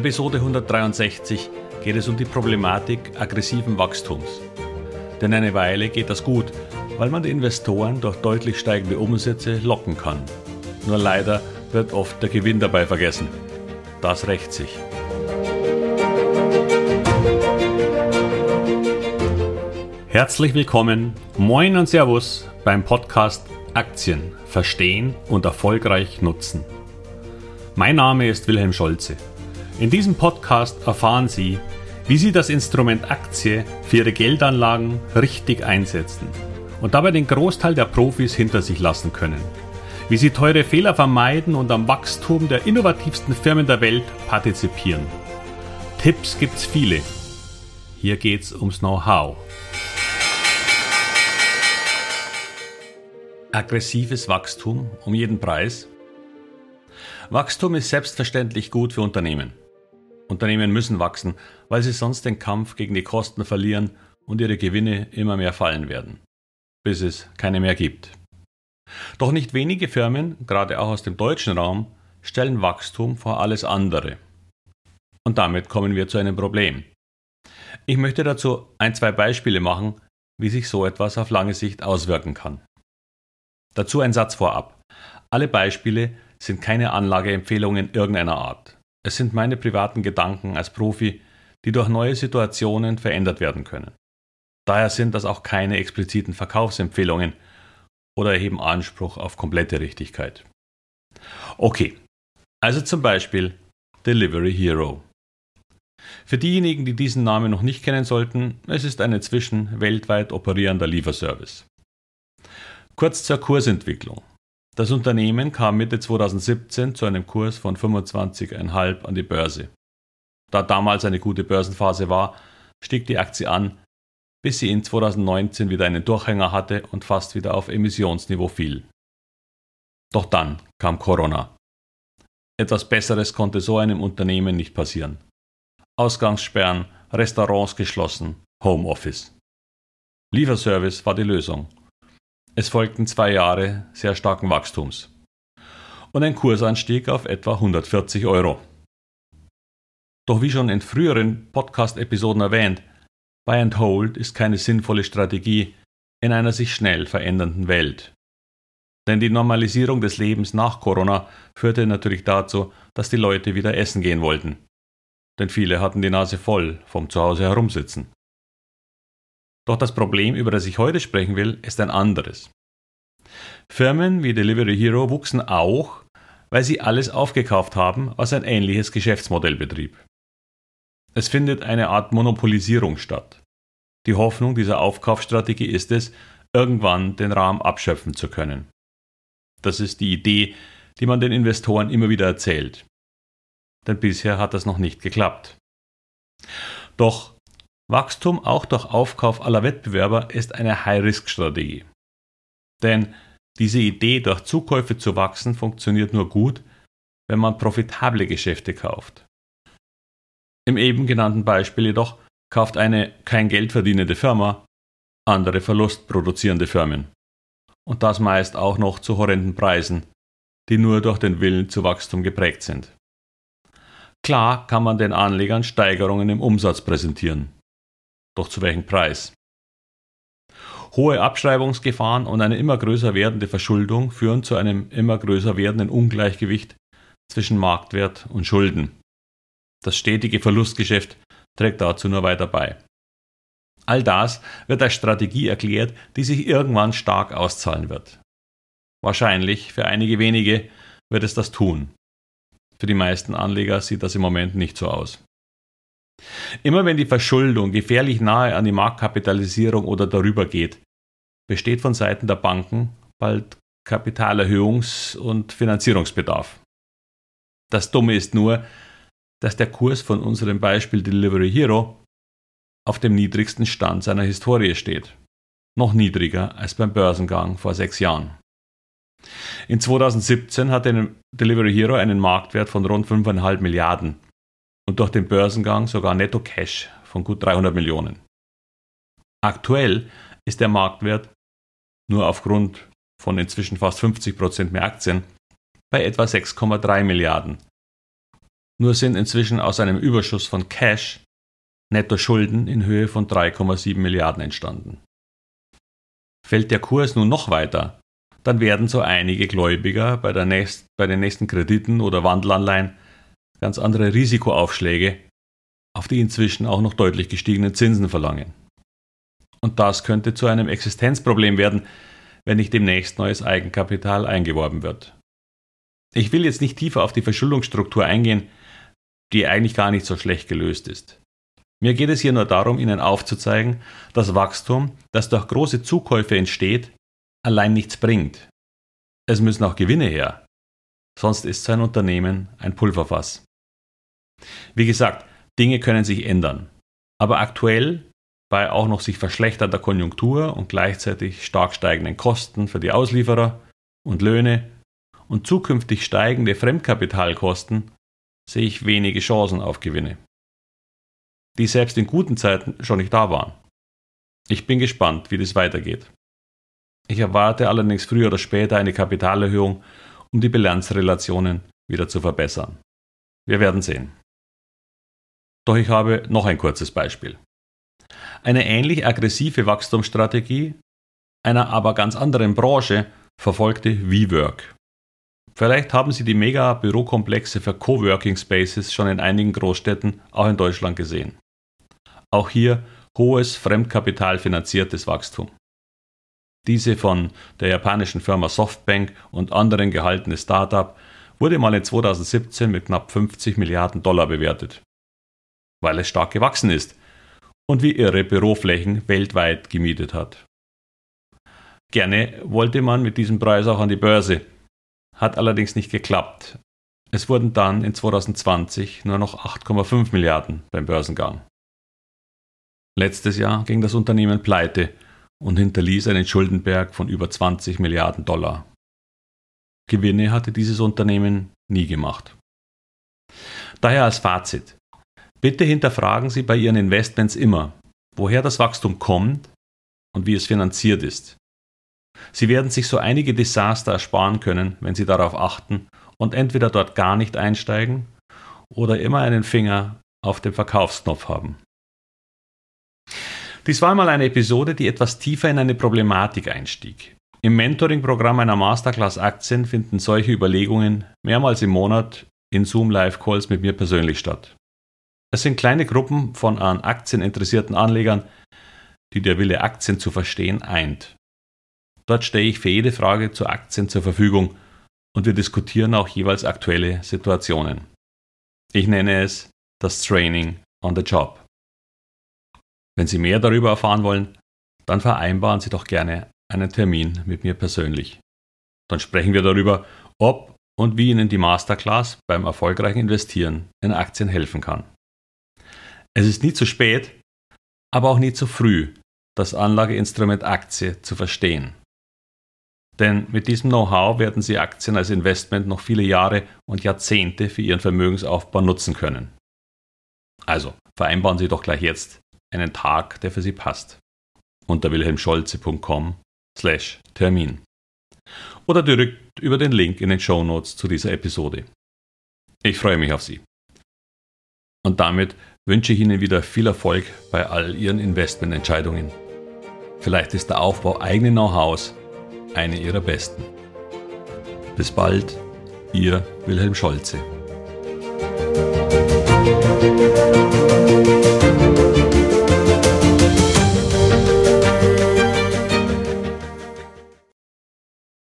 Episode 163 geht es um die Problematik aggressiven Wachstums. Denn eine Weile geht das gut, weil man die Investoren durch deutlich steigende Umsätze locken kann. Nur leider wird oft der Gewinn dabei vergessen. Das rächt sich. Herzlich willkommen, moin und Servus beim Podcast Aktien verstehen und erfolgreich nutzen. Mein Name ist Wilhelm Scholze. In diesem Podcast erfahren Sie, wie Sie das Instrument Aktie für Ihre Geldanlagen richtig einsetzen und dabei den Großteil der Profis hinter sich lassen können. Wie Sie teure Fehler vermeiden und am Wachstum der innovativsten Firmen der Welt partizipieren. Tipps gibt's viele. Hier geht's ums Know-how. Aggressives Wachstum um jeden Preis? Wachstum ist selbstverständlich gut für Unternehmen. Unternehmen müssen wachsen, weil sie sonst den Kampf gegen die Kosten verlieren und ihre Gewinne immer mehr fallen werden, bis es keine mehr gibt. Doch nicht wenige Firmen, gerade auch aus dem deutschen Raum, stellen Wachstum vor alles andere. Und damit kommen wir zu einem Problem. Ich möchte dazu ein, zwei Beispiele machen, wie sich so etwas auf lange Sicht auswirken kann. Dazu ein Satz vorab. Alle Beispiele sind keine Anlageempfehlungen irgendeiner Art. Es sind meine privaten Gedanken als Profi, die durch neue Situationen verändert werden können. Daher sind das auch keine expliziten Verkaufsempfehlungen oder erheben Anspruch auf komplette Richtigkeit. Okay, also zum Beispiel Delivery Hero. Für diejenigen, die diesen Namen noch nicht kennen sollten, es ist ein inzwischen weltweit operierender Lieferservice. Kurz zur Kursentwicklung. Das Unternehmen kam Mitte 2017 zu einem Kurs von 25,5 an die Börse. Da damals eine gute Börsenphase war, stieg die Aktie an, bis sie in 2019 wieder einen Durchhänger hatte und fast wieder auf Emissionsniveau fiel. Doch dann kam Corona. Etwas Besseres konnte so einem Unternehmen nicht passieren. Ausgangssperren, Restaurants geschlossen, Homeoffice. Lieferservice war die Lösung. Es folgten zwei Jahre sehr starken Wachstums und ein Kursanstieg auf etwa 140 Euro. Doch wie schon in früheren Podcast-Episoden erwähnt, Buy and Hold ist keine sinnvolle Strategie in einer sich schnell verändernden Welt. Denn die Normalisierung des Lebens nach Corona führte natürlich dazu, dass die Leute wieder essen gehen wollten. Denn viele hatten die Nase voll vom Zuhause herumsitzen. Doch das Problem, über das ich heute sprechen will, ist ein anderes. Firmen wie Delivery Hero wuchsen auch, weil sie alles aufgekauft haben, was ein ähnliches Geschäftsmodell betrieb. Es findet eine Art Monopolisierung statt. Die Hoffnung dieser Aufkaufsstrategie ist es, irgendwann den Rahmen abschöpfen zu können. Das ist die Idee, die man den Investoren immer wieder erzählt. Denn bisher hat das noch nicht geklappt. Doch Wachstum auch durch Aufkauf aller Wettbewerber ist eine High-Risk-Strategie. Denn diese Idee, durch Zukäufe zu wachsen, funktioniert nur gut, wenn man profitable Geschäfte kauft. Im eben genannten Beispiel jedoch kauft eine kein Geld verdienende Firma andere verlustproduzierende Firmen. Und das meist auch noch zu horrenden Preisen, die nur durch den Willen zu Wachstum geprägt sind. Klar kann man den Anlegern Steigerungen im Umsatz präsentieren. Doch zu welchem Preis? Hohe Abschreibungsgefahren und eine immer größer werdende Verschuldung führen zu einem immer größer werdenden Ungleichgewicht zwischen Marktwert und Schulden. Das stetige Verlustgeschäft trägt dazu nur weiter bei. All das wird als Strategie erklärt, die sich irgendwann stark auszahlen wird. Wahrscheinlich für einige wenige wird es das tun. Für die meisten Anleger sieht das im Moment nicht so aus. Immer wenn die Verschuldung gefährlich nahe an die Marktkapitalisierung oder darüber geht, besteht von Seiten der Banken bald Kapitalerhöhungs- und Finanzierungsbedarf. Das Dumme ist nur, dass der Kurs von unserem Beispiel Delivery Hero auf dem niedrigsten Stand seiner Historie steht. Noch niedriger als beim Börsengang vor sechs Jahren. In 2017 hatte Delivery Hero einen Marktwert von rund 5,5 Milliarden und durch den Börsengang sogar Netto Cash von gut 300 Millionen. Aktuell ist der Marktwert nur aufgrund von inzwischen fast 50% mehr Aktien bei etwa 6,3 Milliarden. Nur sind inzwischen aus einem Überschuss von Cash netto Schulden in Höhe von 3,7 Milliarden entstanden. Fällt der Kurs nun noch weiter, dann werden so einige Gläubiger bei, nächst, bei den nächsten Krediten oder Wandelanleihen ganz andere Risikoaufschläge auf die inzwischen auch noch deutlich gestiegenen Zinsen verlangen. Und das könnte zu einem Existenzproblem werden, wenn nicht demnächst neues Eigenkapital eingeworben wird. Ich will jetzt nicht tiefer auf die Verschuldungsstruktur eingehen, die eigentlich gar nicht so schlecht gelöst ist. Mir geht es hier nur darum, Ihnen aufzuzeigen, dass Wachstum, das durch große Zukäufe entsteht, allein nichts bringt. Es müssen auch Gewinne her. Sonst ist sein Unternehmen ein Pulverfass. Wie gesagt, Dinge können sich ändern. Aber aktuell, bei auch noch sich verschlechternder Konjunktur und gleichzeitig stark steigenden Kosten für die Auslieferer und Löhne und zukünftig steigende Fremdkapitalkosten, sehe ich wenige Chancen auf Gewinne. Die selbst in guten Zeiten schon nicht da waren. Ich bin gespannt, wie das weitergeht. Ich erwarte allerdings früher oder später eine Kapitalerhöhung, um die Bilanzrelationen wieder zu verbessern. Wir werden sehen. Doch ich habe noch ein kurzes Beispiel. Eine ähnlich aggressive Wachstumsstrategie einer aber ganz anderen Branche verfolgte WeWork. Vielleicht haben Sie die Mega-Bürokomplexe für Coworking Spaces schon in einigen Großstädten, auch in Deutschland, gesehen. Auch hier hohes fremdkapitalfinanziertes Wachstum. Diese von der japanischen Firma Softbank und anderen gehaltene Startup wurde mal in 2017 mit knapp 50 Milliarden Dollar bewertet weil es stark gewachsen ist und wie irre Büroflächen weltweit gemietet hat. Gerne wollte man mit diesem Preis auch an die Börse, hat allerdings nicht geklappt. Es wurden dann in 2020 nur noch 8,5 Milliarden beim Börsengang. Letztes Jahr ging das Unternehmen pleite und hinterließ einen Schuldenberg von über 20 Milliarden Dollar. Gewinne hatte dieses Unternehmen nie gemacht. Daher als Fazit. Bitte hinterfragen Sie bei Ihren Investments immer, woher das Wachstum kommt und wie es finanziert ist. Sie werden sich so einige Desaster ersparen können, wenn Sie darauf achten und entweder dort gar nicht einsteigen oder immer einen Finger auf dem Verkaufsknopf haben. Dies war mal eine Episode, die etwas tiefer in eine Problematik einstieg. Im Mentoring-Programm einer Masterclass Aktien finden solche Überlegungen mehrmals im Monat in Zoom Live Calls mit mir persönlich statt. Es sind kleine Gruppen von an Aktien interessierten Anlegern, die der Wille, Aktien zu verstehen, eint. Dort stehe ich für jede Frage zu Aktien zur Verfügung und wir diskutieren auch jeweils aktuelle Situationen. Ich nenne es das Training on the Job. Wenn Sie mehr darüber erfahren wollen, dann vereinbaren Sie doch gerne einen Termin mit mir persönlich. Dann sprechen wir darüber, ob und wie Ihnen die Masterclass beim erfolgreichen Investieren in Aktien helfen kann. Es ist nie zu spät, aber auch nie zu früh, das Anlageinstrument Aktie zu verstehen. Denn mit diesem Know-how werden Sie Aktien als Investment noch viele Jahre und Jahrzehnte für Ihren Vermögensaufbau nutzen können. Also vereinbaren Sie doch gleich jetzt einen Tag, der für Sie passt. Unter wilhelmscholze.com slash Termin. Oder direkt über den Link in den Show Notes zu dieser Episode. Ich freue mich auf Sie. Und damit wünsche ich Ihnen wieder viel Erfolg bei all Ihren Investmententscheidungen. Vielleicht ist der Aufbau eigenen Know-hows eine Ihrer besten. Bis bald, Ihr Wilhelm Scholze.